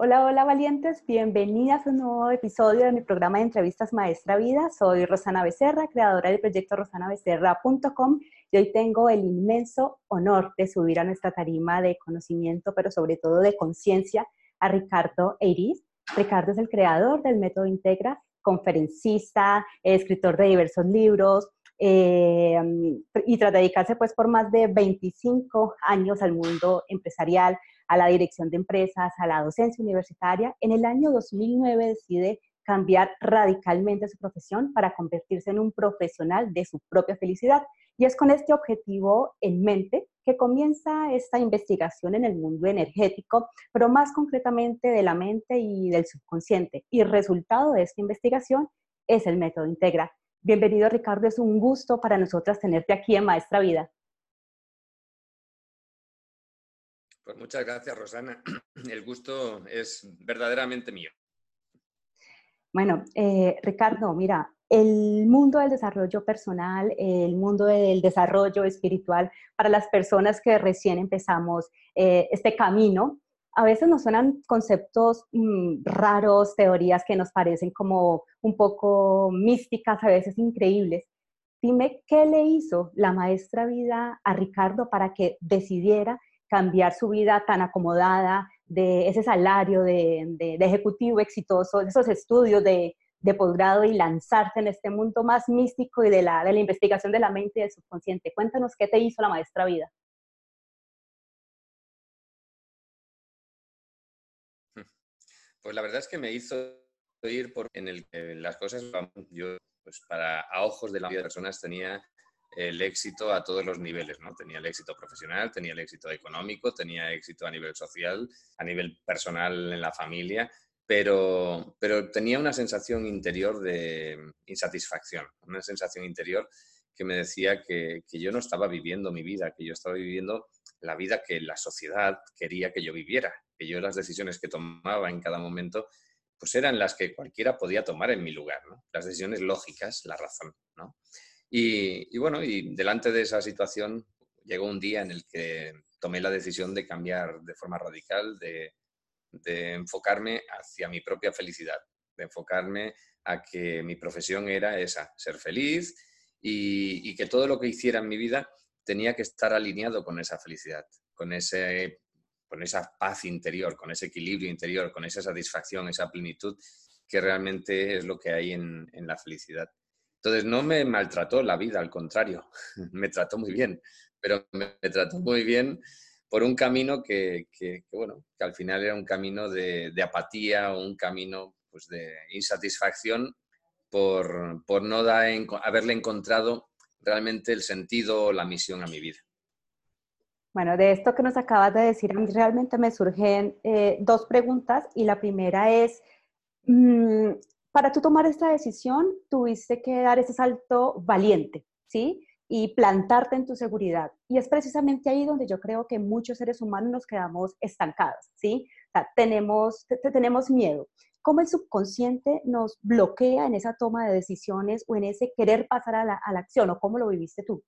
Hola, hola valientes, bienvenidas a un nuevo episodio de mi programa de entrevistas Maestra Vida. Soy Rosana Becerra, creadora del proyecto rosanabecerra.com y hoy tengo el inmenso honor de subir a nuestra tarima de conocimiento, pero sobre todo de conciencia, a Ricardo Eiris. Ricardo es el creador del método Integra, conferencista, escritor de diversos libros, eh, y tras dedicarse pues por más de 25 años al mundo empresarial, a la dirección de empresas, a la docencia universitaria. En el año 2009 decide cambiar radicalmente su profesión para convertirse en un profesional de su propia felicidad. Y es con este objetivo en mente que comienza esta investigación en el mundo energético, pero más concretamente de la mente y del subconsciente. Y el resultado de esta investigación es el método Integra. Bienvenido Ricardo, es un gusto para nosotras tenerte aquí en Maestra Vida. Pues muchas gracias, Rosana. El gusto es verdaderamente mío. Bueno, eh, Ricardo, mira, el mundo del desarrollo personal, el mundo del desarrollo espiritual para las personas que recién empezamos eh, este camino, a veces nos suenan conceptos mm, raros, teorías que nos parecen como un poco místicas, a veces increíbles. Dime, ¿qué le hizo la maestra vida a Ricardo para que decidiera cambiar su vida tan acomodada, de ese salario de, ejecutivo exitoso, de esos estudios de, posgrado y lanzarse en este mundo más místico y de la, de la investigación de la mente y del subconsciente. Cuéntanos qué te hizo la maestra vida. Pues la verdad es que me hizo ir por en el que las cosas yo pues para a ojos de la vida de personas tenía el éxito a todos los niveles, ¿no? Tenía el éxito profesional, tenía el éxito económico, tenía éxito a nivel social, a nivel personal en la familia, pero, pero tenía una sensación interior de insatisfacción, una sensación interior que me decía que, que, yo no estaba viviendo mi vida, que yo estaba viviendo la vida que la sociedad quería que yo viviera, que yo las decisiones que tomaba en cada momento pues eran las que cualquiera podía tomar en mi lugar, ¿no? las decisiones lógicas, la razón. ¿no? Y, bueno, y delante de esa situación llegó un día en el que tomé la decisión de cambiar de forma radical, de, enfocarme hacia mi propia felicidad, de enfocarme a que mi profesión era esa, ser feliz y, que todo lo que hiciera en mi vida tenía que estar alineado con esa felicidad, con, ese, con esa paz interior, con ese equilibrio interior, con esa satisfacción, esa plenitud que realmente es lo que hay en la felicidad. Entonces no me maltrató la vida, al contrario, me trató muy bien, pero me, trató muy bien por un camino que, bueno, que al final era un camino de, apatía un camino pues, de insatisfacción por, por no haberle encontrado realmente el sentido o la misión a mi vida. Bueno, de esto que nos acabas de decir, realmente me surgen eh, dos preguntas y la primera es, mm, para tú tomar esta decisión, tuviste que dar ese salto valiente, ¿sí? Y plantarte en tu seguridad. Y es precisamente ahí donde yo creo que muchos seres humanos nos quedamos estancados, ¿sí? Tenemos, tenemos miedo. ¿Cómo el subconsciente nos bloquea en esa toma de decisiones o en ese querer pasar a la, a la acción? ¿O cómo lo viviste tú?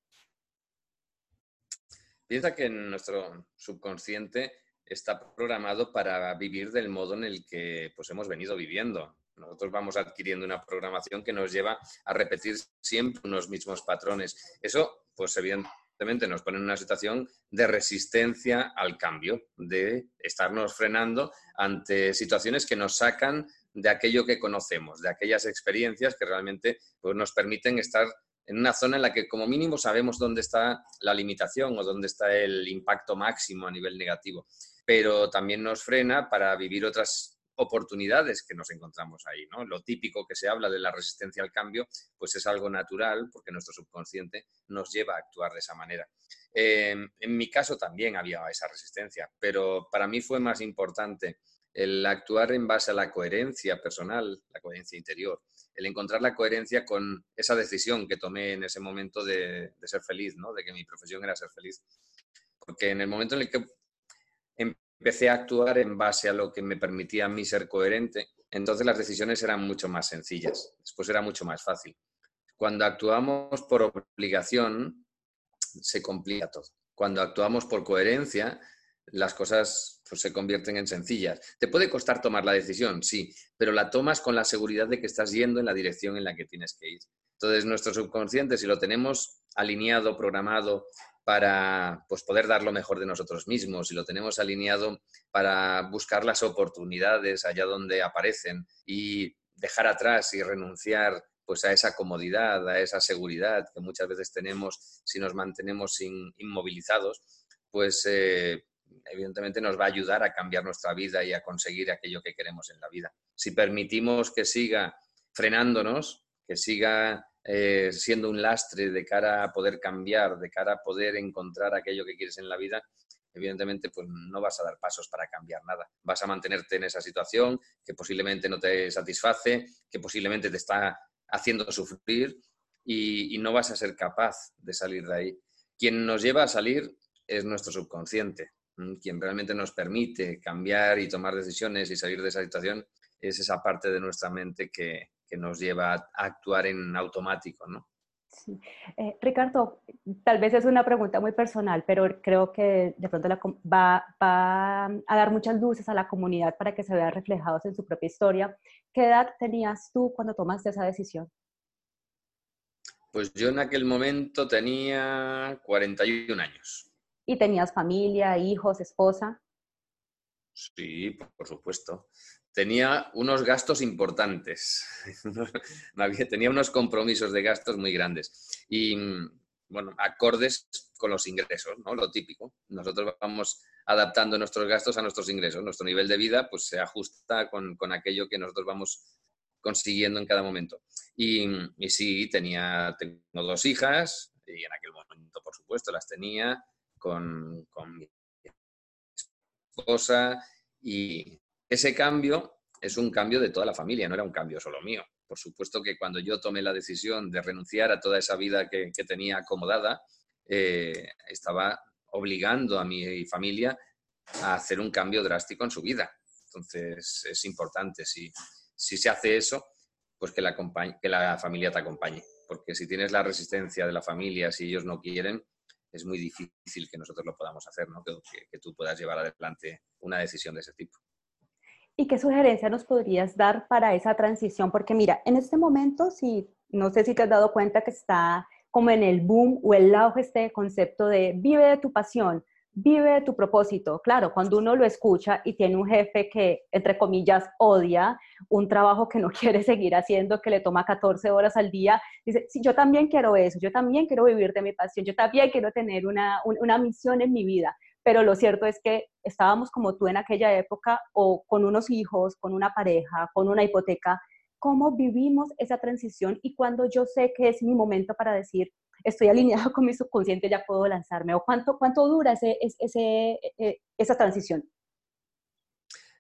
Piensa que nuestro subconsciente está programado para vivir del modo en el que pues, hemos venido viviendo. Nosotros vamos adquiriendo una programación que nos lleva a repetir siempre unos mismos patrones. Eso, pues evidentemente, nos pone en una situación de resistencia al cambio, de estarnos frenando ante situaciones que nos sacan de aquello que conocemos, de aquellas experiencias que realmente pues, nos permiten estar en una zona en la que como mínimo sabemos dónde está la limitación o dónde está el impacto máximo a nivel negativo, pero también nos frena para vivir otras oportunidades que nos encontramos ahí. ¿no? Lo típico que se habla de la resistencia al cambio, pues es algo natural porque nuestro subconsciente nos lleva a actuar de esa manera. Em, en mi caso también había esa resistencia, pero para mí fue más importante el actuar en base a la coherencia personal, la coherencia interior, el encontrar la coherencia con esa decisión que tomé en ese momento de, de ser feliz, ¿no? de que mi profesión era ser feliz. Porque en el momento en el que empecé a actuar en base a lo que me permitía a mí ser coherente, entonces las decisiones eran mucho más sencillas, después era mucho más fácil. Cuando actuamos por obligación, se complica todo. Cuando actuamos por coherencia, las cosas pues, se convierten en sencillas. ¿Te puede costar tomar la decisión? Sí, pero la tomas con la seguridad de que estás yendo en la dirección en la que tienes que ir. Entonces, nuestro subconsciente, si lo tenemos alineado, programado para pues, poder dar lo mejor de nosotros mismos, si lo tenemos alineado para buscar las oportunidades allá donde aparecen y dejar atrás y renunciar pues a esa comodidad, a esa seguridad que muchas veces tenemos si nos mantenemos inmovilizados, pues eh, evidentemente nos va a ayudar a cambiar nuestra vida y a conseguir aquello que queremos en la vida. Si permitimos que siga frenándonos, que siga eh, siendo un lastre de cara a poder cambiar, de cara a poder encontrar aquello que quieres en la vida, evidentemente pues no vas a dar pasos para cambiar nada. Vas a mantenerte en esa situación que posiblemente no te satisface, que posiblemente te está haciendo sufrir y, y no vas a ser capaz de salir de ahí. Quien nos lleva a salir es nuestro subconsciente. Quien realmente nos permite cambiar y tomar decisiones y salir de esa situación es esa parte de nuestra mente que, que nos lleva a actuar en automático, ¿no? Sí. Eh, Ricardo, tal vez es una pregunta muy personal, pero creo que de pronto va, va, a dar muchas luces a la comunidad para que se vean reflejados en su propia historia. ¿Qué edad tenías tú cuando tomaste esa decisión? Pues yo en aquel momento tenía 41 años. ¿Y tenías familia, hijos, esposa? Sí, por supuesto tenía unos gastos importantes, tenía unos compromisos de gastos muy grandes y, bueno, acordes con los ingresos, ¿no? Lo típico. Nosotros vamos adaptando nuestros gastos a nuestros ingresos. Nuestro nivel de vida pues se ajusta con, aquello que nosotros vamos consiguiendo en cada momento. Y, y sí, tenía, tengo dos hijas y en aquel momento, por supuesto, las tenía con, con mi esposa y ese cambio es un cambio de toda la familia, no era un cambio solo mío. Por supuesto que cuando yo tomé la decisión de renunciar a toda esa vida que, tenía acomodada, eh, estaba obligando a mi familia a hacer un cambio drástico en su vida. Entonces es importante, si, se hace eso, pues que la, familia te acompañe. Porque si tienes la resistencia de la familia, si ellos no quieren, es muy difícil que nosotros lo podamos hacer, ¿no? que tú puedas llevar adelante una decisión de ese tipo. ¿Y qué sugerencia nos podrías dar para esa transición? Porque mira, en este momento, si, no sé si te has dado cuenta que está como en el boom o el auge este concepto de vive de tu pasión, vive de tu propósito. Claro, cuando uno lo escucha y tiene un jefe que, entre comillas, odia un trabajo que no quiere seguir haciendo, que le toma 14 horas al día, dice, sí, yo también quiero eso, yo también quiero vivir de mi pasión, yo también quiero tener una, una misión en mi vida pero lo cierto es que estábamos como tú en aquella época o con unos hijos, con una pareja, con una hipoteca. ¿Cómo vivimos esa transición y cuando yo sé que es mi momento para decir, estoy alineado con mi subconsciente, ya puedo lanzarme? ¿O cuánto, cuánto dura ese, ese, e, esa transición?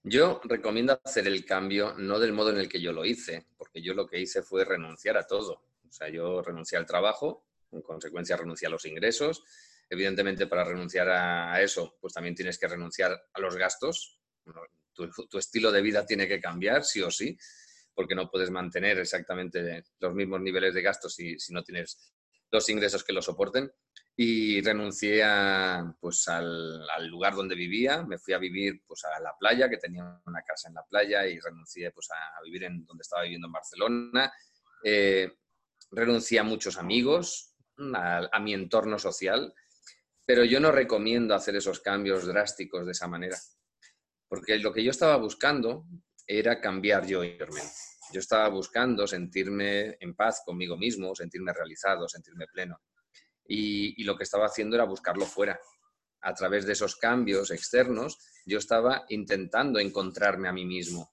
Yo recomiendo hacer el cambio no del modo en el que yo lo hice, porque yo lo que hice fue renunciar a todo. O sea, yo renuncié al trabajo, en consecuencia renuncié a los ingresos, Evidentemente, para renunciar a eso, pues también tienes que renunciar a los gastos. Tu, estilo de vida tiene que cambiar, sí o sí, porque no puedes mantener exactamente los mismos niveles de gastos si, si no tienes los ingresos que lo soporten. Y renuncié a, pues, al, lugar donde vivía, me fui a vivir pues, a la playa, que tenía una casa en la playa, y renuncié pues, a vivir en donde estaba viviendo en Barcelona. Eh, renuncié a muchos amigos, a mi entorno social, pero yo no recomiendo hacer esos cambios drásticos de esa manera, porque lo que yo estaba buscando era cambiar yo interiormente. Yo estaba buscando sentirme en paz conmigo mismo, sentirme realizado, sentirme pleno. Y, lo que estaba haciendo era buscarlo fuera. A través de esos cambios externos, yo estaba intentando encontrarme a mí mismo.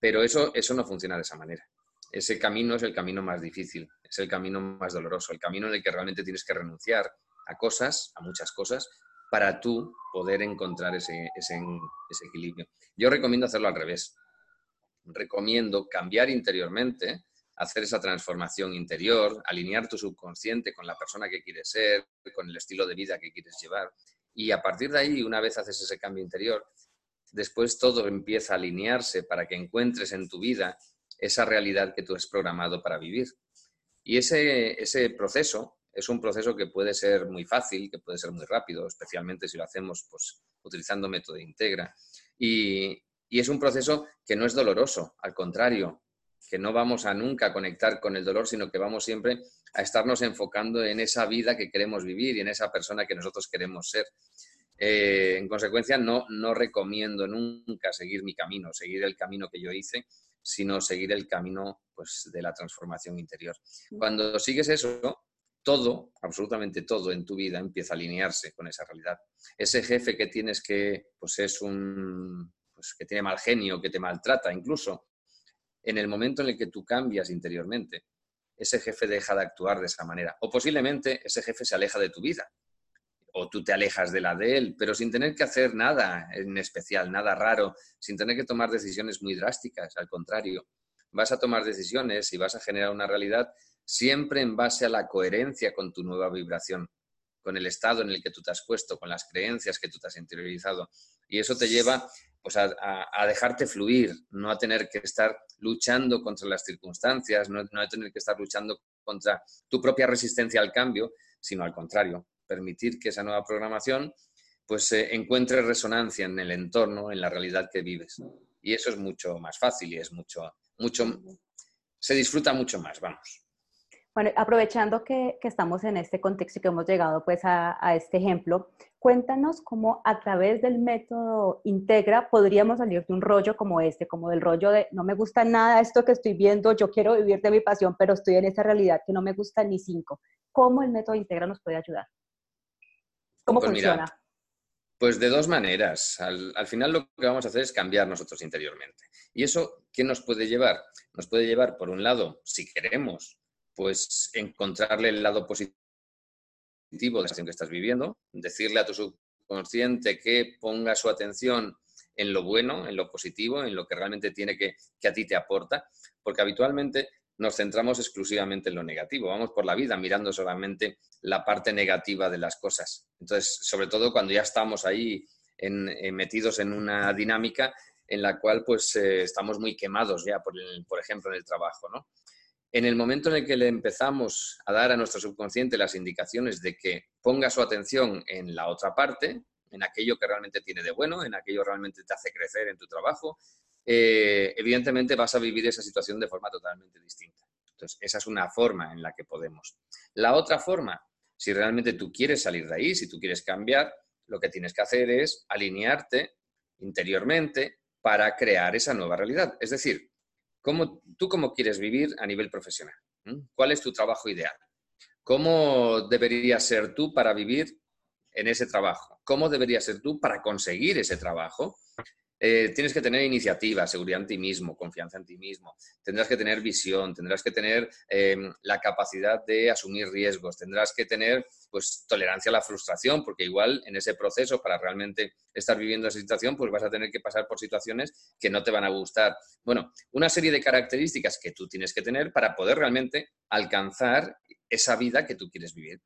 Pero eso, eso no funciona de esa manera. Ese camino es el camino más difícil, es el camino más doloroso, el camino en el que realmente tienes que renunciar a cosas, a muchas cosas, para tú poder encontrar ese, ese, equilibrio. Yo recomiendo hacerlo al revés. Recomiendo cambiar interiormente, hacer esa transformación interior, alinear tu subconsciente con la persona que quieres ser, con el estilo de vida que quieres llevar. Y a partir de ahí, una vez haces ese cambio interior, después todo empieza a alinearse para que encuentres en tu vida esa realidad que tú has programado para vivir. Y ese, ese proceso es un proceso que puede ser muy fácil, que puede ser muy rápido, especialmente si lo hacemos pues, utilizando método Integra. Y, y es un proceso que no es doloroso, al contrario, que no vamos a nunca conectar con el dolor, sino que vamos siempre a estarnos enfocando en esa vida que queremos vivir y en esa persona que nosotros queremos ser. Eh, en consecuencia, no, no recomiendo nunca seguir mi camino, seguir el camino que yo hice, sino seguir el camino pues, de la transformación interior. Cuando sigues eso, todo, absolutamente todo en tu vida empieza a alinearse con esa realidad. Ese jefe que tienes que, pues es un, pues, que tiene mal genio, que te maltrata incluso, en el momento en el que tú cambias interiormente, ese jefe deja de actuar de esa manera. O posiblemente ese jefe se aleja de tu vida. O tú te alejas de la de él, pero sin tener que hacer nada en especial, nada raro, sin tener que tomar decisiones muy drásticas. Al contrario, vas a tomar decisiones y vas a generar una realidad siempre en base a la coherencia con tu nueva vibración, con el estado en el que tú te has puesto, con las creencias que tú te has interiorizado. Y eso te lleva pues a, dejarte fluir, no a tener que estar luchando contra las circunstancias, no, a tener que estar luchando contra tu propia resistencia al cambio, sino al contrario, permitir que esa nueva programación pues eh, encuentre resonancia en el entorno, en la realidad que vives. Y eso es mucho más fácil y es mucho, mucho, se disfruta mucho más, vamos. Bueno, aprovechando que, estamos en este contexto y que hemos llegado pues a, este ejemplo, cuéntanos cómo a través del método Integra podríamos salir de un rollo como este, como del rollo de no me gusta nada esto que estoy viendo, yo quiero vivir de mi pasión, pero estoy en esa realidad que no me gusta ni cinco. ¿Cómo el método Integra nos puede ayudar? ¿Cómo pues funciona? pues de dos maneras. Al, al, final lo que vamos a hacer es cambiar nosotros interiormente. ¿Y eso qué nos puede llevar? Nos puede llevar, por un lado, si queremos pues encontrarle el lado positivo de la situación que estás viviendo, decirle a tu subconsciente que ponga su atención en lo bueno, en lo positivo, en lo que realmente tiene que, a ti te aporta, porque habitualmente nos centramos exclusivamente en lo negativo, vamos por la vida mirando solamente la parte negativa de las cosas. Entonces, sobre todo cuando ya estamos ahí en, metidos en una dinámica en la cual pues eh, estamos muy quemados ya, por, por ejemplo, en el trabajo, ¿no? En el momento en el que le empezamos a dar a nuestro subconsciente las indicaciones de que ponga su atención en la otra parte, en aquello que realmente tiene de bueno, en aquello que realmente te hace crecer en tu trabajo, eh, evidentemente vas a vivir esa situación de forma totalmente distinta. Entonces, esa es una forma en la que podemos. La otra forma, si realmente tú quieres salir de ahí, si tú quieres cambiar, lo que tienes que hacer es alinearte interiormente para crear esa nueva realidad. Es decir, ¿Cómo, ¿Tú cómo quieres vivir a nivel profesional? ¿Mm? ¿Cuál es tu trabajo ideal? ¿Cómo deberías ser tú para vivir en ese trabajo? ¿Cómo deberías ser tú para conseguir ese trabajo? Eh, tienes que tener iniciativa, seguridad en ti mismo, confianza en ti mismo, tendrás que tener visión, tendrás que tener em, la capacidad de asumir riesgos, tendrás que tener pues tolerancia a la frustración, porque igual en ese proceso para realmente estar viviendo esa situación, pues vas a tener que pasar por situaciones que no te van a gustar. Bueno, una serie de características que tú tienes que tener para poder realmente alcanzar esa vida que tú quieres vivir.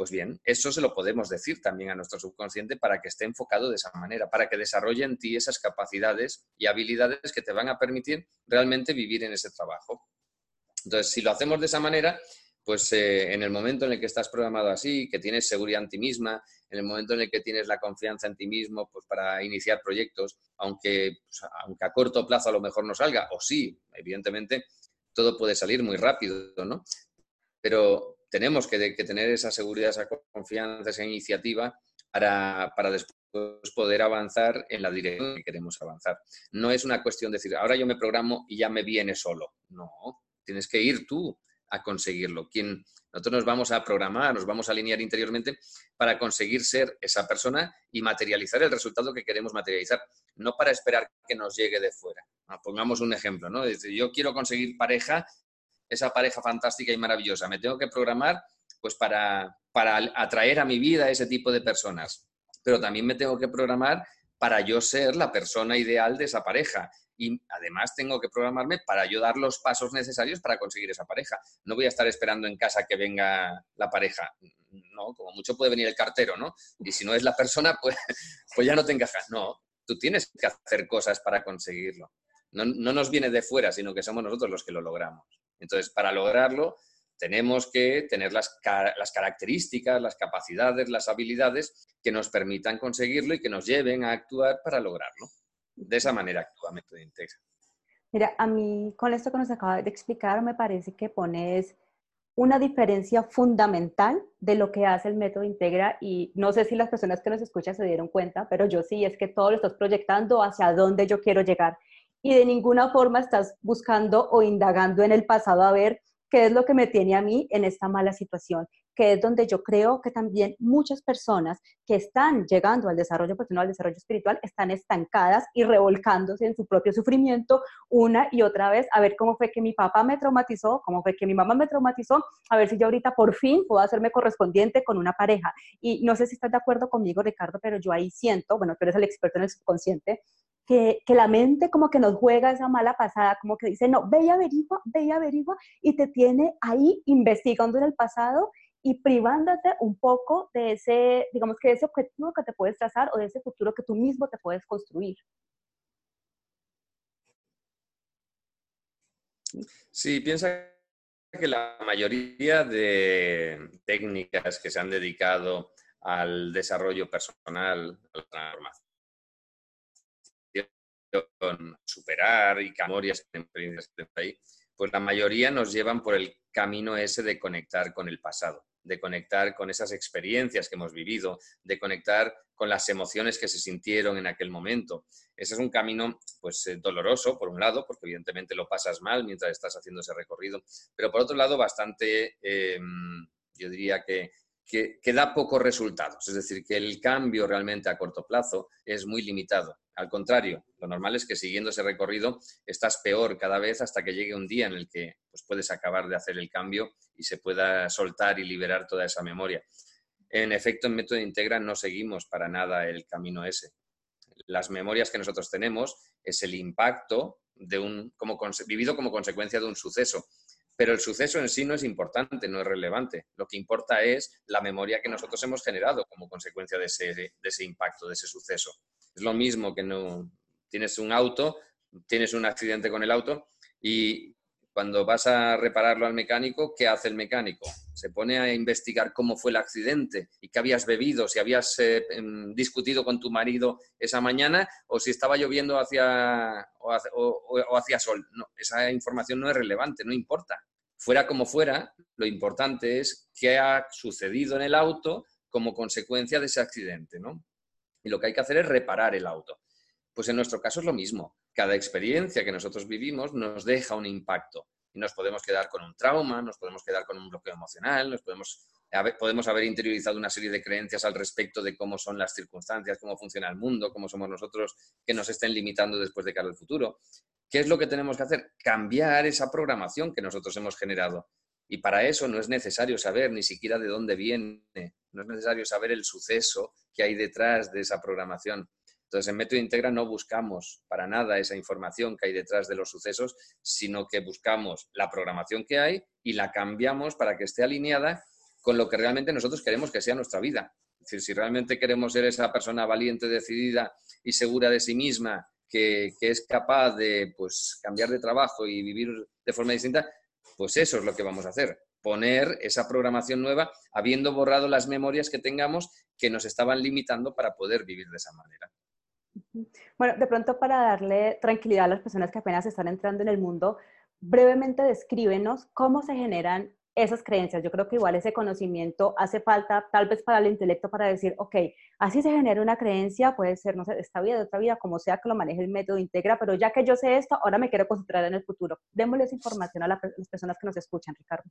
Pues bien, eso se lo podemos decir también a nuestro subconsciente para que esté enfocado de esa manera, para que desarrolle en ti esas capacidades y habilidades que te van a permitir realmente vivir en ese trabajo. Entonces, si lo hacemos de esa manera, pues eh, en el momento en el que estás programado así, que tienes seguridad en ti misma, en el momento en el que tienes la confianza en ti mismo, pues para iniciar proyectos, aunque, pues, aunque a corto plazo a lo mejor no salga, o sí, evidentemente, todo puede salir muy rápido, ¿no? Pero, tenemos que, tener esa seguridad, esa confianza, esa iniciativa para, después poder avanzar en la dirección que queremos avanzar. No es una cuestión de decir, ahora yo me programo y ya me viene solo. No, tienes que ir tú a conseguirlo. Nosotros nos vamos a programar, nos vamos a alinear interiormente para conseguir ser esa persona y materializar el resultado que queremos materializar, no para esperar que nos llegue de fuera. Ah, pongamos un ejemplo, ¿no? yo quiero conseguir pareja esa pareja fantástica y maravillosa. Me tengo que programar pues para, para atraer a mi vida ese tipo de personas. Pero también me tengo que programar para yo ser la persona ideal de esa pareja. Y además tengo que programarme para yo dar los pasos necesarios para conseguir esa pareja. No voy a estar esperando en casa que venga la pareja. No, como mucho puede venir el cartero, ¿no? Y si no es la persona, pues, pues ya no te encajas. No, tú tienes que hacer cosas para conseguirlo. No, no nos viene de fuera, sino que somos nosotros los que lo logramos. Entonces, para lograrlo, tenemos que tener las, las, características, las capacidades, las habilidades que nos permitan conseguirlo y que nos lleven a actuar para lograrlo. De esa manera actúa Método Integra. Mira, a mí con esto que nos acaba de explicar me parece que pones una diferencia fundamental de lo que hace el método Integra y no sé si las personas que nos escuchan se dieron cuenta, pero yo sí, es que todo lo estás proyectando hacia dónde yo quiero llegar y de ninguna forma estás buscando o indagando en el pasado a ver qué es lo que me tiene a mí en esta mala situación, que es donde yo creo que también muchas personas que están llegando al desarrollo personal, al desarrollo espiritual, están estancadas y revolcándose en su propio sufrimiento una y otra vez, a ver cómo fue que mi papá me traumatizó, cómo fue que mi mamá me traumatizó, a ver si yo ahorita por fin puedo hacerme correspondiente con una pareja. Y no sé si estás de acuerdo conmigo, Ricardo, pero yo ahí siento, bueno, tú eres el experto en el subconsciente, que, la mente como que nos juega esa mala pasada, como que dice, no, ve y averigua, ve y averigua, y te tiene ahí investigando en el pasado y privándote un poco de ese, digamos que de ese objetivo que te puedes trazar o de ese futuro que tú mismo te puedes construir. Sí, piensa que la mayoría de técnicas que se han dedicado al desarrollo personal, a la transformación, superar y memorias experiencias ahí, pues la mayoría nos llevan por el camino ese de conectar con el pasado, de conectar con esas experiencias que hemos vivido, de conectar con las emociones que se sintieron en aquel momento. Ese es un camino pues eh, doloroso por un lado, porque evidentemente lo pasas mal mientras estás haciendo ese recorrido, pero por otro lado bastante, em, yo diría que que, da pocos resultados. Es decir, que el cambio realmente a corto plazo es muy limitado. Al contrario, lo normal es que siguiendo ese recorrido estás peor cada vez hasta que llegue un día en el que pues, puedes acabar de hacer el cambio y se pueda soltar y liberar toda esa memoria. En efecto, en Método Integra no seguimos para nada el camino ese. Las memorias que nosotros tenemos es el impacto de un, como, vivido como consecuencia de un suceso pero el suceso en sí no es importante, no es relevante. Lo que importa es la memoria que nosotros hemos generado como consecuencia de ese, impacto, de ese suceso. Es lo mismo que no tienes un auto, tienes un accidente con el auto y cuando vas a repararlo al mecánico, ¿qué hace el mecánico? Se pone a investigar cómo fue el accidente y qué habías bebido, si habías eh, em, discutido con tu marido esa mañana o si estaba lloviendo hacia, o hacia sol. No, esa información no es relevante, no importa. Fuera como fuera, lo importante es qué ha sucedido en el auto como consecuencia de ese accidente, ¿no? Y lo que hay que hacer es reparar el auto. Pues en nuestro caso es lo mismo. Cada experiencia que nosotros vivimos nos deja un impacto y nos podemos quedar con un trauma, nos podemos quedar con un bloqueo emocional, nos podemos, podemos haber interiorizado una serie de creencias al respecto de cómo son las circunstancias, cómo funciona el mundo, cómo somos nosotros que nos estén limitando después de cara al futuro. ¿Qué es lo que tenemos que hacer? Cambiar esa programación que nosotros hemos generado. Y para eso no es necesario saber ni siquiera de dónde viene, no es necesario saber el suceso que hay detrás de esa programación. Entonces, en Método Integra no buscamos para nada esa información que hay detrás de los sucesos, sino que buscamos la programación que hay y la cambiamos para que esté alineada con lo que realmente nosotros queremos que sea nuestra vida. Es decir, si realmente queremos ser esa persona valiente, decidida y segura de sí misma que, es capaz de pues, cambiar de trabajo y vivir de forma distinta, pues eso es lo que vamos a hacer, poner esa programación nueva habiendo borrado las memorias que tengamos que nos estaban limitando para poder vivir de esa manera. Bueno, de pronto para darle tranquilidad a las personas que apenas están entrando en el mundo, brevemente descríbenos cómo se generan esas creencias. Yo creo que igual ese conocimiento hace falta tal vez para el intelecto para decir, ok, así se genera una creencia, puede ser, no sé, esta vida, de otra vida, como sea que lo maneje el método integra, pero ya que yo sé esto, ahora me quiero concentrar en el futuro. Démosle esa información a las personas que nos escuchan, Ricardo.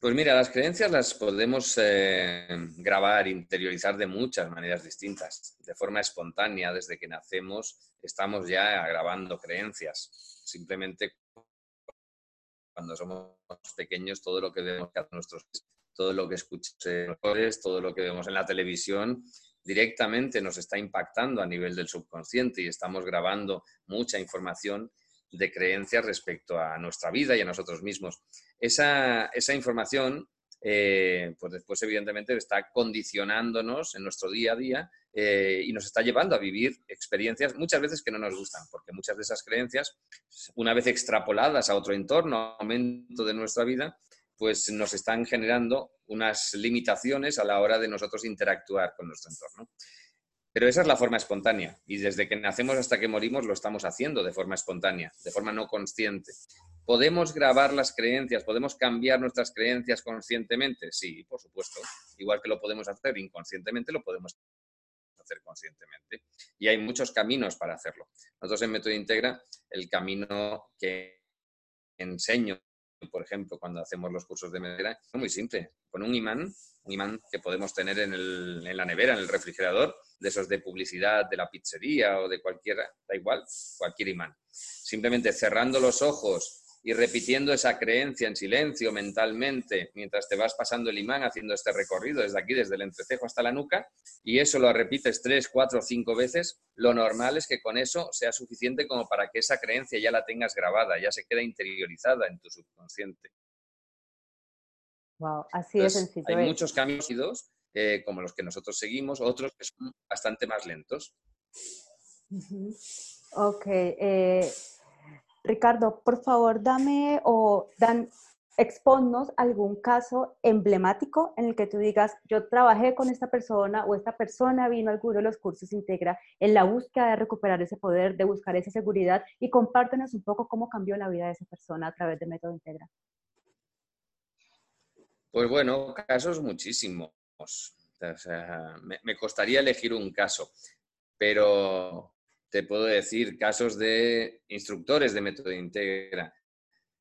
Pues mira, las creencias las podemos eh, grabar, interiorizar de muchas maneras distintas. De forma espontánea, desde que nacemos, estamos ya grabando creencias. Simplemente cuando somos pequeños, todo lo que vemos que nuestros todo lo que escuchamos, todo lo que vemos en la televisión, directamente nos está impactando a nivel del subconsciente y estamos grabando mucha información de creencias respecto a nuestra vida y a nosotros mismos. Esa, esa información eh, pues después evidentemente está condicionándonos en nuestro día a día eh, y nos está llevando a vivir experiencias muchas veces que no nos gustan, porque muchas de esas creencias, una vez extrapoladas a otro entorno, momento de nuestra vida, pues nos están generando unas limitaciones a la hora de nosotros interactuar con nuestro entorno. Pero esa es la forma espontánea y desde que nacemos hasta que morimos lo estamos haciendo de forma espontánea, de forma no consciente. ¿Podemos grabar las creencias? ¿Podemos cambiar nuestras creencias conscientemente? Sí, por supuesto. Igual que lo podemos hacer inconscientemente, lo podemos hacer conscientemente. Y hay muchos caminos para hacerlo. Nosotros en Método Integra, el camino que enseño, por ejemplo, cuando hacemos los cursos de madera, es muy simple. Con un imán, un imán que podemos tener en, en la nevera, en el refrigerador, de esos de publicidad de la pizzería o de cualquiera, da igual, cualquier imán. Simplemente cerrando los ojos y repitiendo esa creencia en silencio mentalmente mientras te vas pasando el imán haciendo este recorrido desde aquí, desde el entrecejo hasta la nuca, y eso lo repites tres, cuatro, cinco veces, lo normal es que con eso sea suficiente como para que esa creencia ya la tengas grabada, ya se queda interiorizada en tu subconsciente. Wow, así es sencillo. Hay muchos cambios eh, como los que nosotros seguimos, otros que son bastante más lentos. Ok. Eh, Ricardo, por favor, dame o dan, exponnos algún caso emblemático en el que tú digas, yo trabajé con esta persona o esta persona vino a alguno de los cursos Integra en la búsqueda de recuperar ese poder, de buscar esa seguridad y compártenos un poco cómo cambió la vida de esa persona a través de Método Integra. Pues bueno, casos muchísimos. me, me costaría elegir un caso, pero te puedo decir casos de instructores de método integra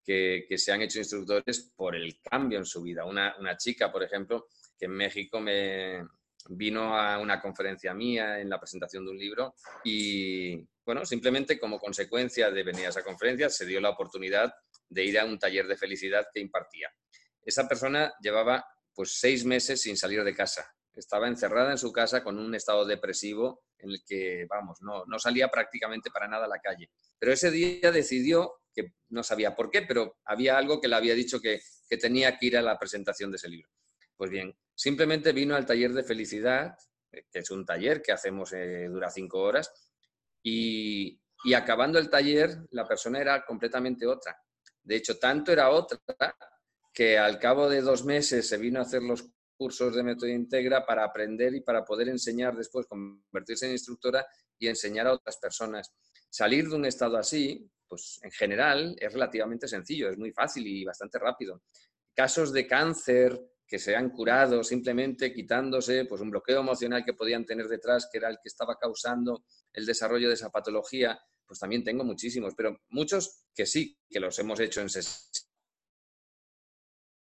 que, se han hecho instructores por el cambio en su vida. Una, chica, por ejemplo, que en México me vino a una conferencia mía en la presentación de un libro y, bueno, simplemente como consecuencia de venir a esa conferencia se dio la oportunidad de ir a un taller de felicidad que impartía. Esa persona llevaba pues seis meses sin salir de casa. Estaba encerrada en su casa con un estado depresivo en el que, vamos, no, no salía prácticamente para nada a la calle. Pero ese día decidió, que no sabía por qué, pero había algo que le había dicho que, tenía que ir a la presentación de ese libro. Pues bien, simplemente vino al taller de felicidad, eh, que es un taller que hacemos, eh, dura cinco horas, y, y acabando el taller, la persona era completamente otra. De hecho, tanto era otra que al cabo de dos meses se vino a hacer los cursos de método integra para aprender y para poder enseñar después, convertirse en instructora y enseñar a otras personas. Salir de un estado así, pues en general es relativamente sencillo, es muy fácil y bastante rápido. Casos de cáncer que se han curado simplemente quitándose pues, un bloqueo emocional que podían tener detrás, que era el que estaba causando el desarrollo de esa patología, pues también tengo muchísimos, pero muchos que sí, que los hemos hecho en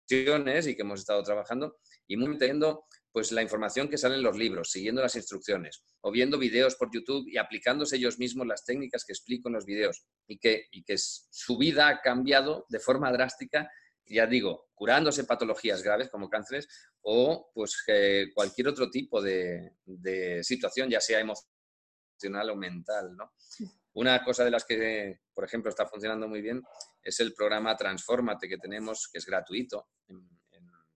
y que hemos estado trabajando, y muy teniendo pues la información que sale en los libros, siguiendo las instrucciones, o viendo videos por YouTube y aplicándose ellos mismos las técnicas que explico en los videos, y que, y que su vida ha cambiado de forma drástica, ya digo, curándose patologías graves como cánceres, o pues cualquier otro tipo de, de situación, ya sea emocional o mental, ¿no? Una cosa de las que, por ejemplo, está funcionando muy bien es el programa Transformate que tenemos, que es gratuito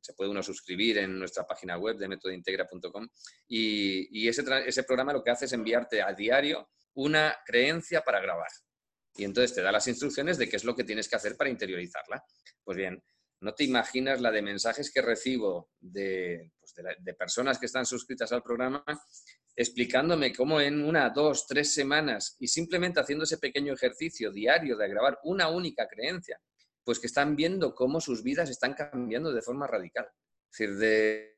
se puede uno suscribir en nuestra página web de métodointegra.com y, ese, ese programa lo que hace es enviarte a diario una creencia para grabar. Y entonces te da las instrucciones de qué es lo que tienes que hacer para interiorizarla. Pues bien, no te imaginas la de mensajes que recibo de, pues de, personas que están suscritas al programa explicándome cómo en una, dos, tres semanas y simplemente haciendo ese pequeño ejercicio diario de grabar una única creencia pues que están viendo cómo sus vidas están cambiando de forma radical. Es decir, de,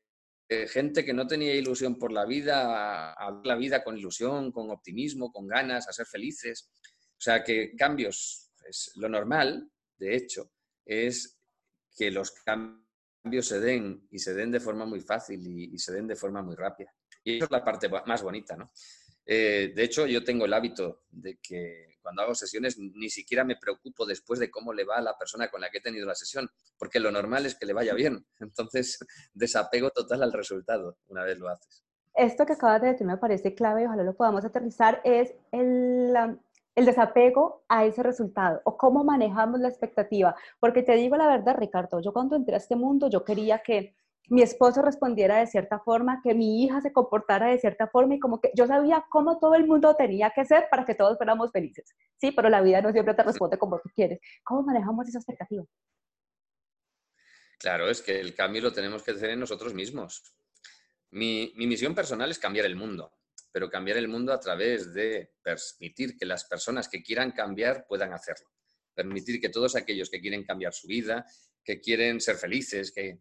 gente que no tenía ilusión por la vida, a, la vida con ilusión, con optimismo, con ganas, a ser felices. O sea, que cambios, es lo normal, de hecho, es que los cambios se den y se den de forma muy fácil y, se den de forma muy rápida. Y eso es la parte más bonita, ¿no? Eh, de hecho, yo tengo el hábito de que cuando hago sesiones ni siquiera me preocupo después de cómo le va a la persona con la que he tenido la sesión, porque lo normal es que le vaya bien. Entonces, desapego total al resultado una vez lo haces. Esto que acabas de decir me parece clave, ojalá lo podamos aterrizar, es el, el desapego a ese resultado o cómo manejamos la expectativa. Porque te digo la verdad, Ricardo, yo cuando entré a este mundo, yo quería que mi esposo respondiera de cierta forma, que mi hija se comportara de cierta forma y como que yo sabía cómo todo el mundo tenía que ser para que todos fuéramos felices. Sí, pero la vida no siempre te responde como tú quieres. ¿Cómo manejamos esa expectativa? Claro, es que el cambio lo tenemos que hacer en nosotros mismos. Mi, mi misión personal es cambiar el mundo, pero cambiar el mundo a través de permitir que las personas que quieran cambiar puedan hacerlo. Permitir que todos aquellos que quieren cambiar su vida, que quieren ser felices, que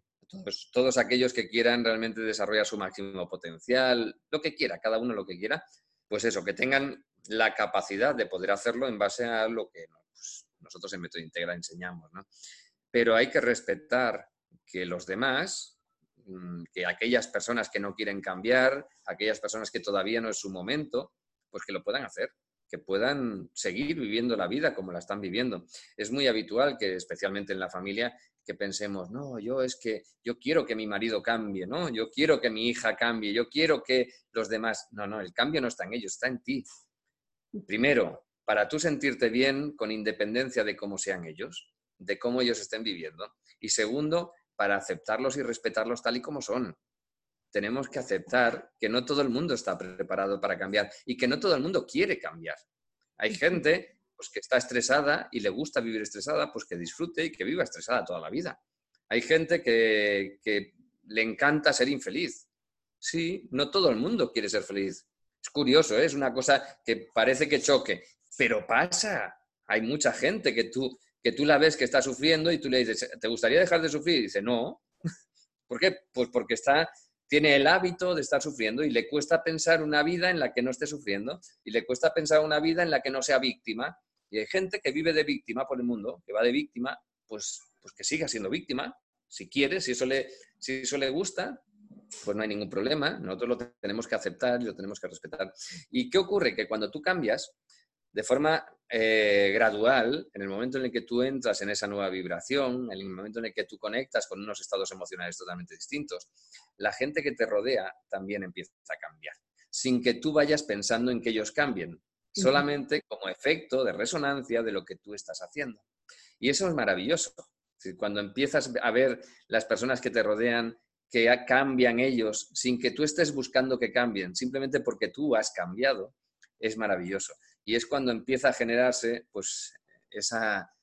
todos, aquellos que quieran realmente desarrollar su máximo potencial, lo que quiera, cada uno lo que quiera, pues eso, que tengan la capacidad de poder hacerlo en base a lo que pues, nosotros en Método Integra enseñamos. ¿no? Pero hay que respetar que los demás, mm, que aquellas personas que no quieren cambiar, aquellas personas que todavía no es su momento, pues que lo puedan hacer que puedan seguir viviendo la vida como la están viviendo. Es muy habitual que, especialmente en la familia, que pensemos, no, yo es que yo quiero que mi marido cambie, ¿no? Yo quiero que mi hija cambie, yo quiero que los demás... No, no, el cambio no está en ellos, está en ti. Primero, para tú sentirte bien con independencia de cómo sean ellos, de cómo ellos estén viviendo. Y segundo, para aceptarlos y respetarlos tal y como son. Tenemos que aceptar que no todo el mundo está preparado para cambiar y que no todo el mundo quiere cambiar. Hay gente pues, que está estresada y le gusta vivir estresada, pues que disfrute y que viva estresada toda la vida. Hay gente que, le encanta ser infeliz. Sí, no todo el mundo quiere ser feliz. Es curioso, ¿eh? es una cosa que parece que choque, pero pasa. Hay mucha gente que tú, que tú la ves que está sufriendo y tú le dices, ¿te gustaría dejar de sufrir? Y dice, no. ¿Por qué? Pues porque está, tiene el hábito de estar sufriendo y le cuesta pensar una vida en la que no esté sufriendo y le cuesta pensar una vida en la que no sea víctima y hay gente que vive de víctima por el mundo, que va de víctima, pues, pues que siga siendo víctima. Si quiere, si eso, le, si eso le gusta, pues no hay ningún problema. Nosotros lo tenemos que aceptar y lo tenemos que respetar. ¿Y qué ocurre? Que cuando tú cambias de forma eh, gradual, en el momento en el que tú entras en esa nueva vibración, en el momento en el que tú conectas con unos estados emocionales totalmente distintos, la gente que te rodea también empieza a cambiar, sin que tú vayas pensando en que ellos cambien solamente como efecto de resonancia de lo que tú estás haciendo. Y eso es maravilloso. Cuando empiezas a ver las personas que te rodean que cambian ellos sin que tú estés buscando que cambien, simplemente porque tú has cambiado, es maravilloso. Y es cuando empieza a generarse pues, esa,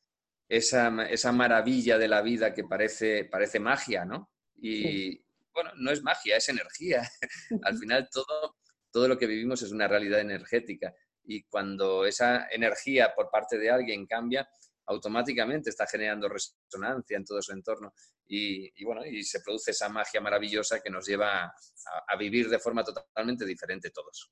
esa, maravilla de la vida que parece, parece magia, ¿no? Y bueno, no es magia, es energía. Al final todo, todo lo que vivimos es una realidad energética y cuando esa energía por parte de alguien cambia, automáticamente está generando resonancia en todo su entorno y, bueno, y se produce esa magia maravillosa que nos lleva a, vivir de forma totalmente diferente todos.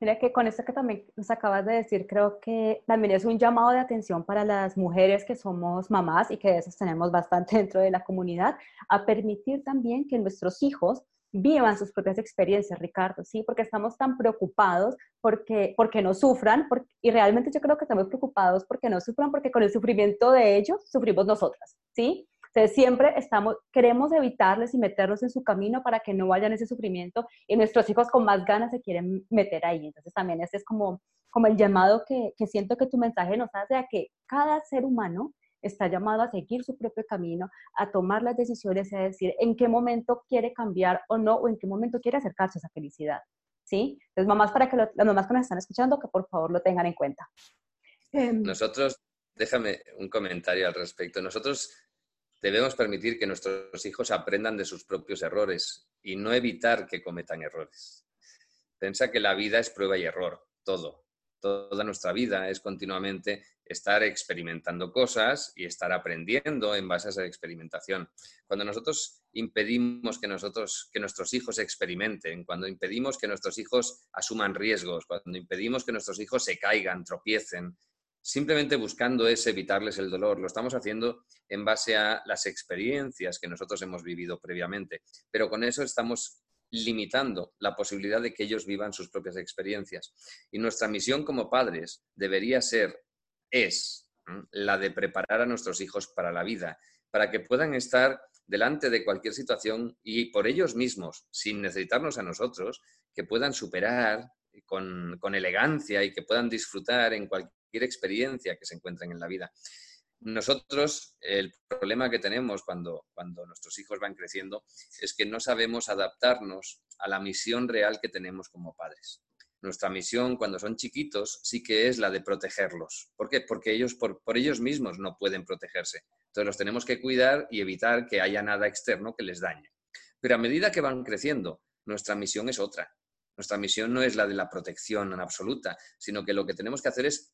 Mira que con esto que también nos acabas de decir, creo que también es un llamado de atención para las mujeres que somos mamás y que de esas tenemos bastante dentro de la comunidad, a permitir también que nuestros hijos vivan sus propias experiencias, Ricardo, ¿sí? Porque estamos tan preocupados porque, porque no sufran, y realmente yo creo que estamos preocupados porque no sufran, porque con el sufrimiento de ellos sufrimos nosotras, ¿sí? Entonces siempre estamos, queremos evitarles y meterlos en su camino para que no vayan ese sufrimiento y nuestros hijos con más ganas se quieren meter ahí. Entonces también este es como, como el llamado que, que siento que tu mensaje nos hace a que cada ser humano está llamado a seguir su propio camino, a tomar las decisiones y a decir en qué momento quiere cambiar o no, o en qué momento quiere acercarse a esa felicidad. ¿Sí? Entonces, mamás, para que las mamás que nos están escuchando, que por favor lo tengan en cuenta. Em, Nosotros, déjame un comentario al respecto. Nosotros debemos permitir que nuestros hijos aprendan de sus propios errores y no evitar que cometan errores. Piensa que la vida es prueba y error, todo toda nuestra vida es continuamente estar experimentando cosas y estar aprendiendo en base a esa experimentación. Cuando nosotros impedimos que, nosotros, que nuestros hijos experimenten, cuando impedimos que nuestros hijos asuman riesgos, cuando impedimos que nuestros hijos se caigan, tropiecen, simplemente buscando es evitarles el dolor. Lo estamos haciendo en base a las experiencias que nosotros hemos vivido previamente, pero con eso estamos limitando la posibilidad de que ellos vivan sus propias experiencias. Y nuestra misión como padres debería ser, es, la de preparar a nuestros hijos para la vida, para que puedan estar delante de cualquier situación y por ellos mismos, sin necesitarnos a nosotros, que puedan superar, con, elegancia y que puedan disfrutar en cualquier experiencia que se encuentren en la vida. Nosotros, el problema que tenemos cuando, cuando nuestros hijos van creciendo es que no sabemos adaptarnos a la misión real que tenemos como padres. Nuestra misión cuando son chiquitos sí que es la de protegerlos. ¿Por qué? Porque ellos por, por ellos mismos no pueden protegerse. Entonces los tenemos que cuidar y evitar que haya nada externo que les dañe. Pero a medida que van creciendo, nuestra misión es otra. Nuestra misión no es la de la protección en absoluta, sino que lo que tenemos que hacer es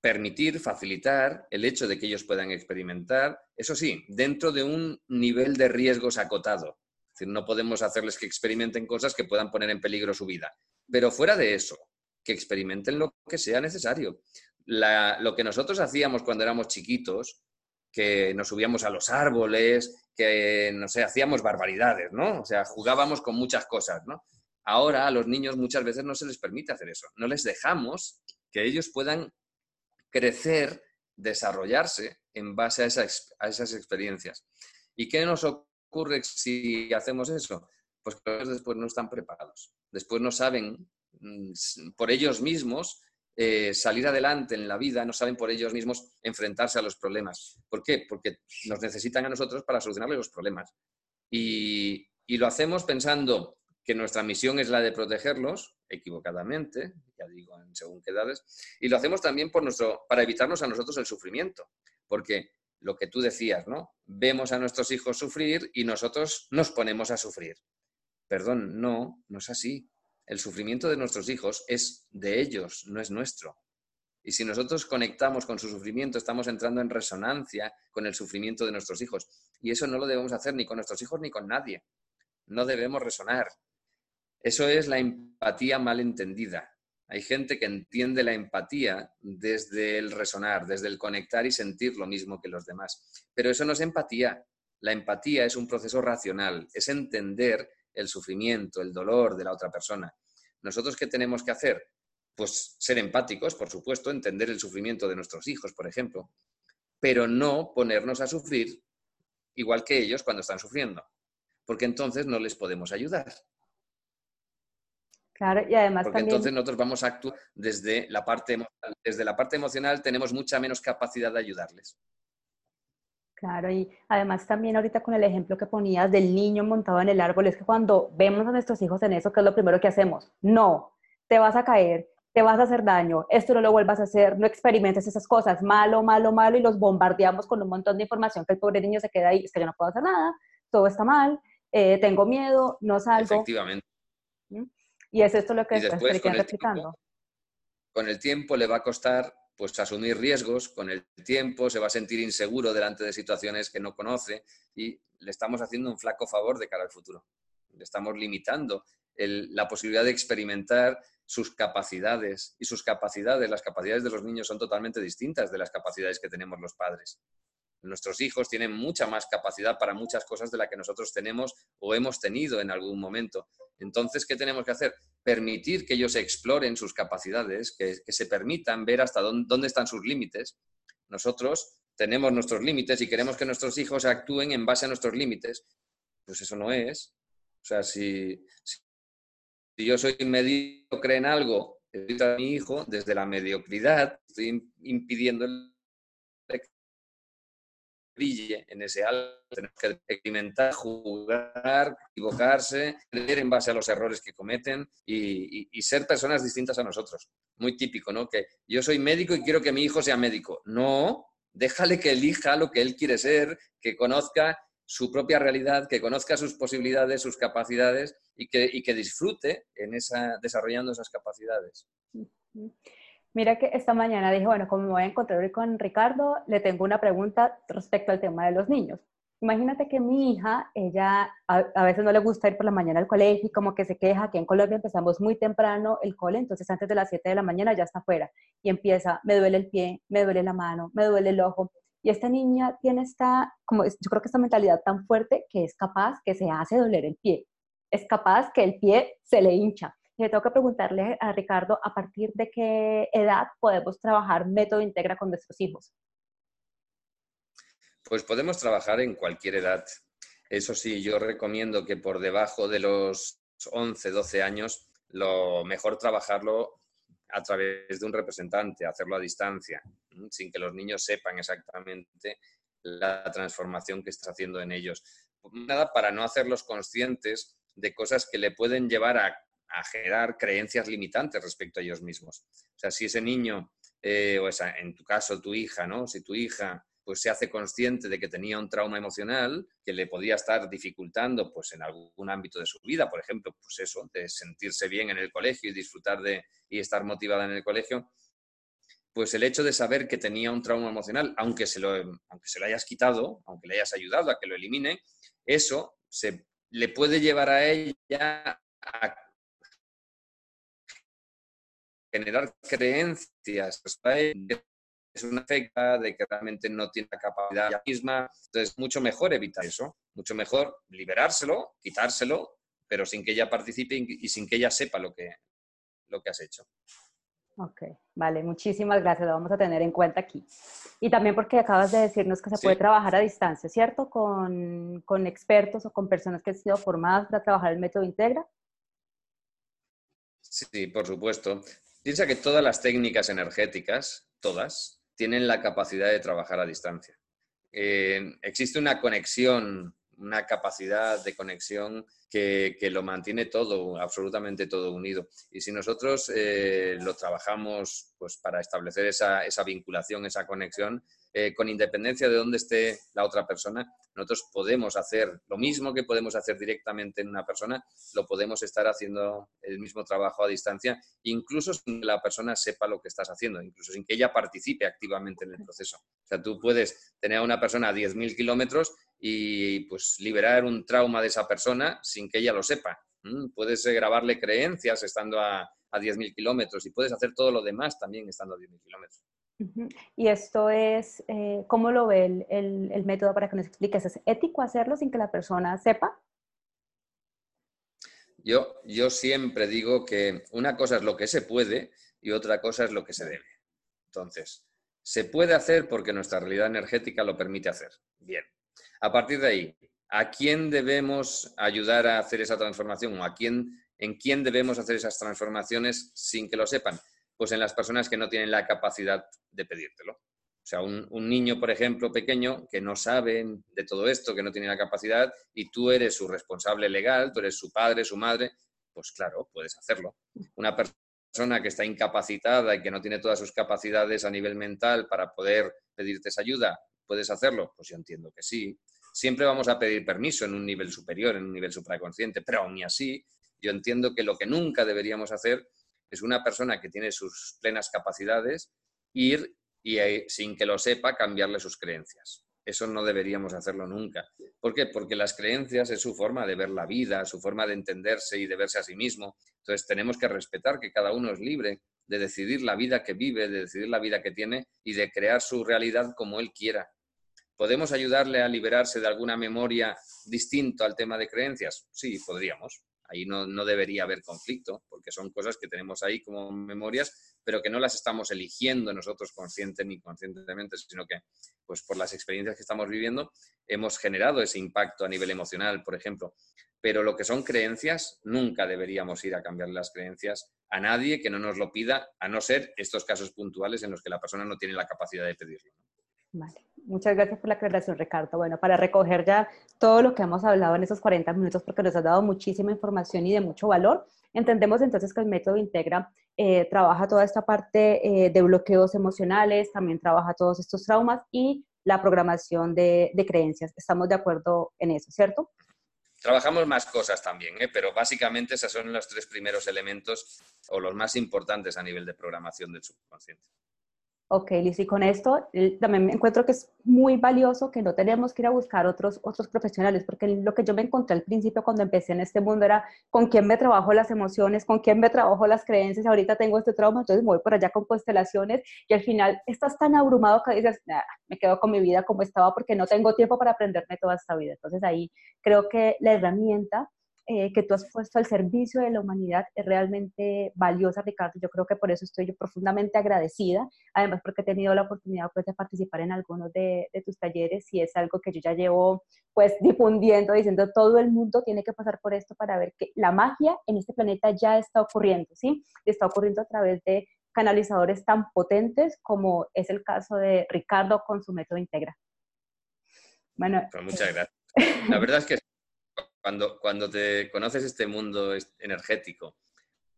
permitir, facilitar el hecho de que ellos puedan experimentar, eso sí, dentro de un nivel de riesgos acotado. Es decir, no podemos hacerles que experimenten cosas que puedan poner en peligro su vida. Pero fuera de eso, que experimenten lo que sea necesario. lo que nosotros hacíamos cuando éramos chiquitos, que nos subíamos a los árboles, que, no hacíamos barbaridades, ¿no? O sea, jugábamos con muchas cosas, ¿no? Ahora a los niños muchas veces no se les permite hacer eso. No les dejamos que ellos puedan crecer, desarrollarse en base a esas, experiencias. ¿Y qué nos ocurre si hacemos eso? Pues que después no están preparados. Después no saben mm, por ellos mismos eh, salir adelante en la vida, no saben por ellos mismos enfrentarse a los problemas. ¿Por qué? Porque nos necesitan a nosotros para solucionarles los problemas. Y lo hacemos pensando que nuestra misión es la de protegerlos, equivocadamente, ya digo, en según qué edades, y lo hacemos también por nuestro, para evitarnos a nosotros el sufrimiento, porque lo que tú decías, ¿no? Vemos a nuestros hijos sufrir y nosotros nos ponemos a sufrir. Perdón, no, no es así. El sufrimiento de nuestros hijos es de ellos, no es nuestro. Y si nosotros conectamos con su sufrimiento, estamos entrando en resonancia con el sufrimiento de nuestros hijos. Y eso no lo debemos hacer ni con nuestros hijos ni con nadie. No debemos resonar. Eso es la empatía mal entendida. Hay gente que entiende la empatía desde el resonar, desde el conectar y sentir lo mismo que los demás. Pero eso no es empatía. La empatía es un proceso racional, es entender el sufrimiento, el dolor de la otra persona. ¿Nosotros qué tenemos que hacer? Pues ser empáticos, por supuesto, entender el sufrimiento de nuestros hijos, por ejemplo, pero no ponernos a sufrir igual que ellos cuando están sufriendo, porque entonces no les podemos ayudar. Claro, y además Porque entonces nosotros vamos a actuar desde la, parte, desde la parte emocional, tenemos mucha menos capacidad de ayudarles. Claro, y además también ahorita con el ejemplo que ponías del niño montado en el árbol, es que cuando vemos a nuestros hijos en eso, ¿qué es lo primero que hacemos? No, te vas a caer, te vas a hacer daño, esto no lo vuelvas a hacer, no experimentes esas cosas, malo, malo, malo, y los bombardeamos con un montón de información que el pobre niño se queda ahí, es que yo no puedo hacer nada, todo está mal, eh, tengo miedo, no salgo. Efectivamente. Y es esto lo que está replicando. con el tiempo le va a costar pues asumir riesgos, con el tiempo se va a sentir inseguro delante de situaciones que no conoce y le estamos haciendo un flaco favor de cara al futuro. Le estamos limitando la posibilidad de experimentar sus capacidades y sus capacidades, las capacidades de los niños son totalmente distintas de las capacidades que tenemos los padres. Nuestros hijos tienen mucha más capacidad para muchas cosas de la que nosotros tenemos o hemos tenido en algún momento. Entonces, ¿qué tenemos que hacer? Permitir que ellos exploren sus capacidades, que, se permitan ver hasta dónde, están sus límites. Nosotros tenemos nuestros límites y queremos que nuestros hijos actúen en base a nuestros límites. Pues eso no es. O sea, si, si yo soy mediocre en algo, a mi hijo, desde la mediocridad, estoy impidiendo brille en ese algo. Tenemos que experimentar, jugar, equivocarse, creer en base a los errores que cometen y, y, ser personas distintas a nosotros. Muy típico, ¿no? Que yo soy médico y quiero que mi hijo sea médico. No, déjale que elija lo que él quiere ser, que conozca su propia realidad, que conozca sus posibilidades, sus capacidades y que, y que disfrute en esa, desarrollando esas capacidades. Mira que esta mañana dije, bueno, como me voy a encontrar hoy con Ricardo, le tengo una pregunta respecto al tema de los niños. Imagínate que mi hija, ella a, veces no le gusta ir por la mañana al colegio y como que se queja, aquí en Colombia empezamos muy temprano el cole, entonces antes de las 7 de la mañana ya está afuera y empieza, me duele el pie, me duele la mano, me duele el ojo. Y esta niña tiene esta, como yo creo que esta mentalidad tan fuerte que es capaz que se hace doler el pie. Es capaz que el pie se le hincha tengo que preguntarle a Ricardo a partir de qué edad podemos trabajar método integra con nuestros hijos. Pues podemos trabajar en cualquier edad. Eso sí, yo recomiendo que por debajo de los 11, 12 años lo mejor trabajarlo a través de un representante, hacerlo a distancia, sin que los niños sepan exactamente la transformación que estás haciendo en ellos. Nada para no hacerlos conscientes de cosas que le pueden llevar a, generar creencias limitantes respecto a ellos mismos. O sea, si ese niño, eh, o esa, en tu caso tu hija, ¿no? Si tu hija pues se hace consciente de que tenía un trauma emocional que le podía estar dificultando pues en algún ámbito de su vida, por ejemplo, pues eso, de sentirse bien en el colegio y disfrutar de y estar motivada en el colegio, pues el hecho de saber que tenía un trauma emocional, aunque se lo, aunque se lo hayas quitado, aunque le hayas ayudado a que lo elimine, eso se, le puede llevar a ella a generar creencias es una afecta, de que realmente no tiene la capacidad misma. Entonces, mucho mejor evitar eso, mucho mejor liberárselo, quitárselo, pero sin que ella participe y sin que ella sepa lo que, lo que has hecho. Ok, vale, muchísimas gracias, lo vamos a tener en cuenta aquí. Y también porque acabas de decirnos que se puede trabajar a distancia, ¿cierto? Con, con, expertos o con personas que han sido formadas para trabajar el método Integra. Sí, por supuesto. Piensa que todas las técnicas energéticas, todas, tienen la capacidad de trabajar a distancia. Existe una conexión, una capacidad de conexión que, lo mantiene todo, absolutamente todo unido. Y si nosotros eh, lo trabajamos pues, para establecer esa, esa vinculación, esa conexión, eh, con independencia de dónde esté la otra persona, nosotros podemos hacer lo mismo que podemos hacer directamente en una persona, lo podemos estar haciendo el mismo trabajo a distancia, incluso sin que la persona sepa lo que estás haciendo, incluso sin que ella participe activamente en el proceso. O sea, tú puedes tener a una persona a 10.000 kilómetros y pues liberar un trauma de esa persona sin que ella lo sepa. Puedes eh, grabarle creencias estando a, a 10.000 kilómetros y puedes hacer todo lo demás también estando a 10.000 kilómetros. Y esto es, eh, ¿cómo lo ve el, el, método para que nos expliques? ¿Es ético hacerlo sin que la persona sepa? Yo, yo siempre digo que una cosa es lo que se puede y otra cosa es lo que se debe. Entonces, se puede hacer porque nuestra realidad energética lo permite hacer. Bien. A partir de ahí, ¿a quién debemos ayudar a hacer esa transformación o a quién, en quién debemos hacer esas transformaciones sin que lo sepan? Pues en las personas que no tienen la capacidad de pedírtelo. O sea, un, niño, por ejemplo, pequeño, que no sabe de todo esto, que no tiene la capacidad, y tú eres su responsable legal, tú eres su padre, su madre, pues claro, puedes hacerlo. Una persona que está incapacitada y que no tiene todas sus capacidades a nivel mental para poder pedirte esa ayuda, ¿puedes hacerlo? Pues yo entiendo que sí. Siempre vamos a pedir permiso en un nivel superior, en un nivel supraconsciente, pero aún así, yo entiendo que lo que nunca deberíamos hacer es una persona que tiene sus plenas capacidades, ir y eh, sin que lo sepa cambiarle sus creencias. Eso no deberíamos hacerlo nunca. ¿Por qué? Porque las creencias es su forma de ver la vida, su forma de entenderse y de verse a sí mismo. Entonces tenemos que respetar que cada uno es libre de decidir la vida que vive, de decidir la vida que tiene y de crear su realidad como él quiera. ¿Podemos ayudarle a liberarse de alguna memoria distinto al tema de creencias? Sí, podríamos. Ahí no, debería haber conflicto, porque son cosas que tenemos ahí como memorias, pero que no las estamos eligiendo nosotros consciente ni inconscientemente, sino que pues por las experiencias que estamos viviendo hemos generado ese impacto a nivel emocional, por ejemplo. Pero lo que son creencias, nunca deberíamos ir a cambiar las creencias a nadie que no nos lo pida, a no ser estos casos puntuales en los que la persona no tiene la capacidad de pedirlo. Muchas gracias por la aclaración, Ricardo. Bueno, para recoger ya todo lo que hemos hablado en esos 40 minutos, porque nos has dado muchísima información y de mucho valor, entendemos entonces que el método Integra eh, trabaja toda esta parte eh, de bloqueos emocionales, también trabaja todos estos traumas y la programación de, creencias. Estamos de acuerdo en eso, ¿cierto? Trabajamos más cosas también, ¿eh? pero básicamente esos son los tres primeros elementos o los más importantes a nivel de programación del subconsciente. Ok, Liz, y con esto también me encuentro que es muy valioso que no tenemos que ir a buscar otros, otros profesionales, porque lo que yo me encontré al principio cuando empecé en este mundo era con quién me trabajo las emociones, con quién me trabajo las creencias, ahorita tengo este trauma, entonces me voy por allá con constelaciones y al final estás tan abrumado que dices, me quedo con mi vida como estaba porque no tengo tiempo para aprenderme toda esta vida. Entonces ahí creo que la herramienta eh, que tú has puesto al servicio de la humanidad es realmente valiosa, Ricardo. Yo creo que por eso estoy yo profundamente agradecida, además porque he tenido la oportunidad pues, de participar en algunos de, de, tus talleres y es algo que yo ya llevo pues difundiendo, diciendo todo el mundo tiene que pasar por esto para ver que la magia en este planeta ya está ocurriendo, ¿sí? Está ocurriendo a través de canalizadores tan potentes como es el caso de Ricardo con su método Integra. Bueno, pues muchas eh, gracias. La verdad es que cuando, cuando te conoces este mundo energético,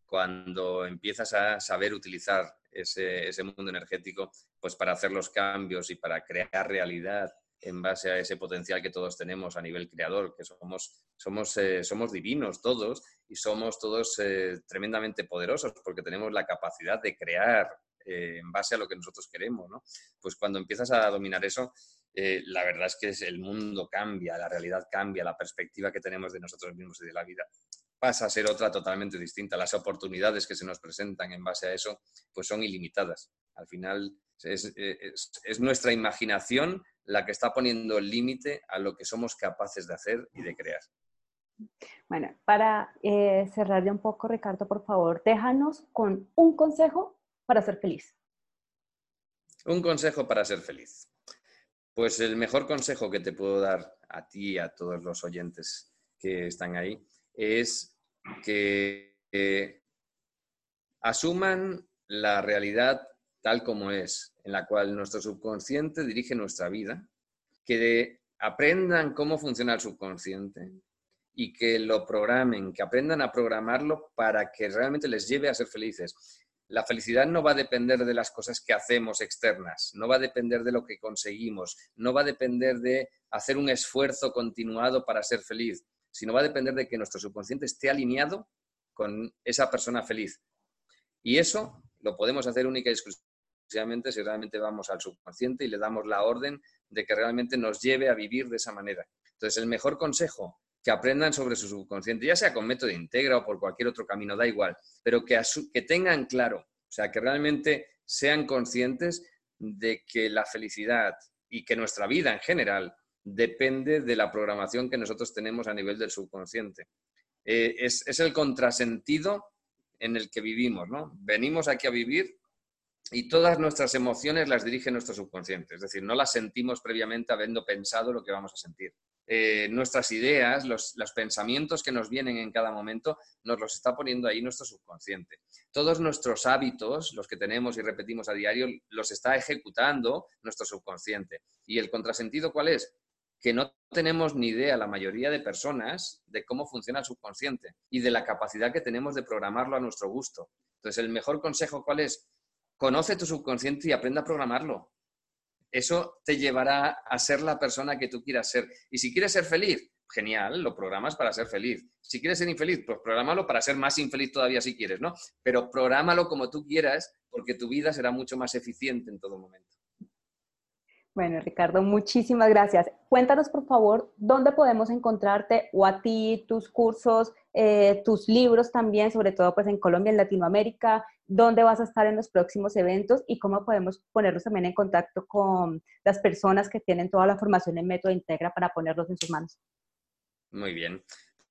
cuando empiezas a saber utilizar ese, ese, mundo energético, pues para hacer los cambios y para crear realidad en base a ese potencial que todos tenemos a nivel creador, que somos, somos, eh, somos divinos todos y somos todos eh, tremendamente poderosos porque tenemos la capacidad de crear eh, en base a lo que nosotros queremos, ¿no? Pues cuando empiezas a dominar eso, la verdad es que el mundo cambia, la realidad cambia, la perspectiva que tenemos de nosotros mismos y de la vida pasa a ser otra totalmente distinta. Las oportunidades que se nos presentan en base a eso, pues son ilimitadas. Al final es, es nuestra imaginación la que está poniendo el límite a lo que somos capaces de hacer y de crear. Bueno, para eh, cerrar ya un poco, Ricardo, por favor, déjanos con un consejo para ser feliz. Un consejo para ser feliz. Pues el mejor consejo que te puedo dar a ti y a todos los oyentes que están ahí es que asuman la realidad tal como es, en la cual nuestro subconsciente dirige nuestra vida, que aprendan cómo funciona el subconsciente y que lo programen, que aprendan a programarlo para que realmente les lleve a ser felices. La felicidad no va a depender de las cosas que hacemos externas, no va a depender de lo que conseguimos, no va a depender de hacer un esfuerzo continuado para ser feliz, sino va a depender de que nuestro subconsciente esté alineado con esa persona feliz. Y eso lo podemos hacer única y exclusivamente si realmente vamos al subconsciente y le damos la orden de que realmente nos lleve a vivir de esa manera. Entonces, el mejor consejo, que aprendan sobre su subconsciente, ya sea con método integra o por cualquier otro camino, da igual, pero que, que tengan claro, o sea, que realmente sean conscientes de que la felicidad y que nuestra vida en general depende de la programación que nosotros tenemos a nivel del subconsciente. Eh, es, es, el contrasentido en el que vivimos, ¿no? Venimos aquí a vivir y todas nuestras emociones las dirige nuestro subconsciente, es decir, no las sentimos previamente habiendo pensado lo que vamos a sentir. Eh, nuestras ideas, los, los, pensamientos que nos vienen en cada momento, nos los está poniendo ahí nuestro subconsciente. Todos nuestros hábitos, los que tenemos y repetimos a diario, los está ejecutando nuestro subconsciente. ¿Y el contrasentido cuál es? Que no tenemos ni idea, la mayoría de personas, de cómo funciona el subconsciente y de la capacidad que tenemos de programarlo a nuestro gusto. Entonces, el mejor consejo cuál es? conoce tu subconsciente y aprenda a programarlo. Eso te llevará a ser la persona que tú quieras ser. Y si quieres ser feliz, genial, lo programas para ser feliz. Si quieres ser infeliz, pues prográmalo para ser más infeliz todavía si quieres, ¿no? Pero prográmalo como tú quieras porque tu vida será mucho más eficiente en todo momento. Bueno, Ricardo, muchísimas gracias. Cuéntanos, por favor, dónde podemos encontrarte o a ti, tus cursos, eh, tus libros también, sobre todo pues en Colombia, en Latinoamérica, dónde vas a estar en los próximos eventos y cómo podemos ponernos también en contacto con las personas que tienen toda la formación en Método Integra para ponerlos en sus manos. Muy bien.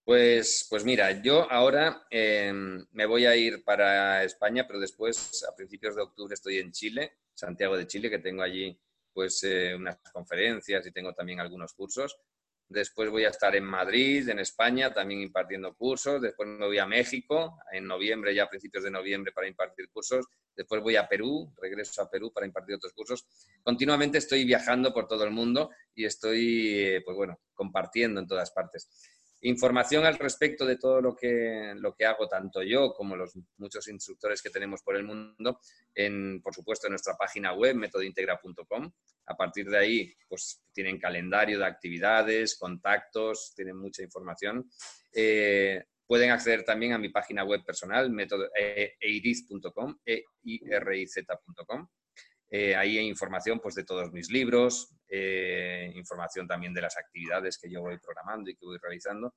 Pues, pues mira, yo ahora em, me voy a ir para España, pero después, a principios de octubre, estoy en Chile, Santiago de Chile, que tengo allí pues eh, unas conferencias y tengo también algunos cursos. Después voy a estar en Madrid, en España, también impartiendo cursos. Después me voy a México, en noviembre, ya a principios de noviembre, para impartir cursos. Después voy a Perú, regreso a Perú para impartir otros cursos. Continuamente estoy viajando por todo el mundo y estoy, eh, pues bueno, compartiendo en todas partes. Información al respecto de todo lo que, lo que hago, tanto yo como los muchos instructores que tenemos por el mundo, en, por supuesto, en nuestra página web, metodointegra.com. A partir de ahí, pues tienen calendario de actividades, contactos, tienen mucha información. Eh, pueden acceder también a mi página web personal, eiriz.com, e. Eh, ahí hay información pues, de todos mis libros, eh, información también de las actividades que yo voy programando y que voy realizando.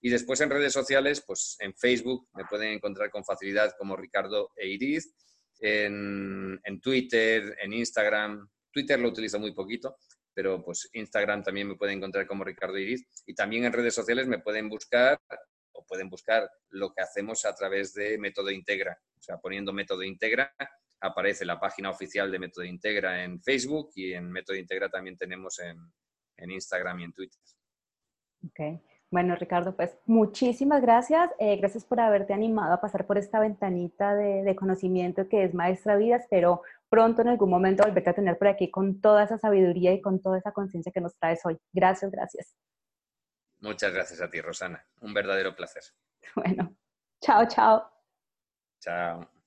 Y después en redes sociales, pues en Facebook me pueden encontrar con facilidad como Ricardo Eiriz, en, en Twitter, en Instagram. Twitter lo utilizo muy poquito, pero pues Instagram también me pueden encontrar como Ricardo Eiriz. Y también en redes sociales me pueden buscar pueden buscar lo que hacemos a través de Método Integra. O sea, poniendo Método Integra aparece la página oficial de Método Integra en Facebook y en Método Integra también tenemos en, Instagram y en Twitter. Ok. Bueno, Ricardo, pues muchísimas gracias. Eh, gracias por haberte animado a pasar por esta ventanita de, de, conocimiento que es Maestra Vida. Espero pronto en algún momento volverte a tener por aquí con toda esa sabiduría y con toda esa conciencia que nos traes hoy. Gracias, gracias. Muchas gracias a ti, Rosana. Un verdadero placer. Bueno, chao, chao. Chao.